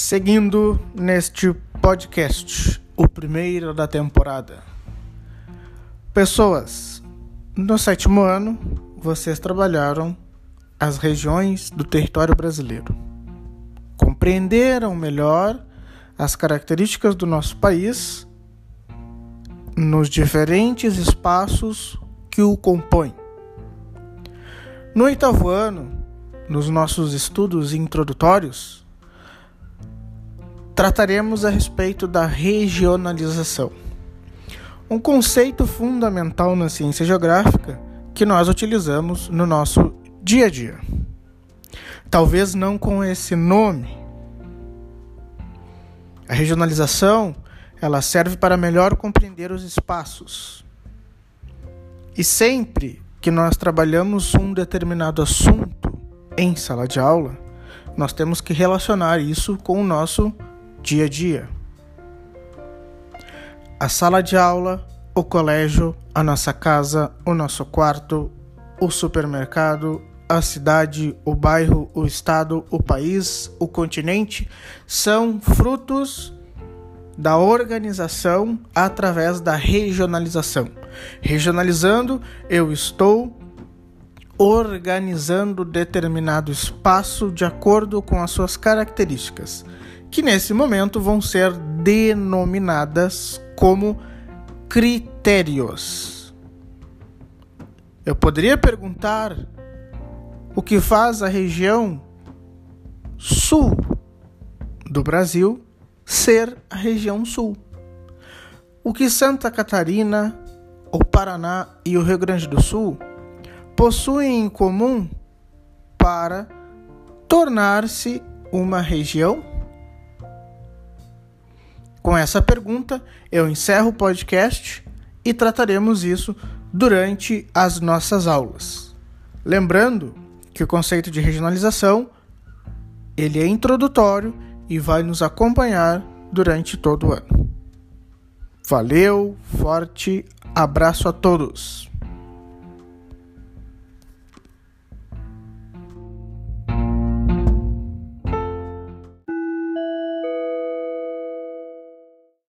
Seguindo neste podcast, o primeiro da temporada. Pessoas, no sétimo ano, vocês trabalharam as regiões do território brasileiro. Compreenderam melhor as características do nosso país nos diferentes espaços que o compõem. No oitavo ano, nos nossos estudos introdutórios, trataremos a respeito da regionalização. Um conceito fundamental na ciência geográfica que nós utilizamos no nosso dia a dia. Talvez não com esse nome. A regionalização, ela serve para melhor compreender os espaços. E sempre que nós trabalhamos um determinado assunto em sala de aula, nós temos que relacionar isso com o nosso dia a dia. A sala de aula, o colégio, a nossa casa, o nosso quarto, o supermercado, a cidade, o bairro, o estado, o país, o continente são frutos da organização através da regionalização. Regionalizando, eu estou organizando determinado espaço de acordo com as suas características que nesse momento vão ser denominadas como critérios. Eu poderia perguntar o que faz a região sul do Brasil ser a região sul. O que Santa Catarina, o Paraná e o Rio Grande do Sul possuem em comum para tornar-se uma região com essa pergunta, eu encerro o podcast e trataremos isso durante as nossas aulas. Lembrando que o conceito de regionalização ele é introdutório e vai nos acompanhar durante todo o ano. Valeu, forte abraço a todos.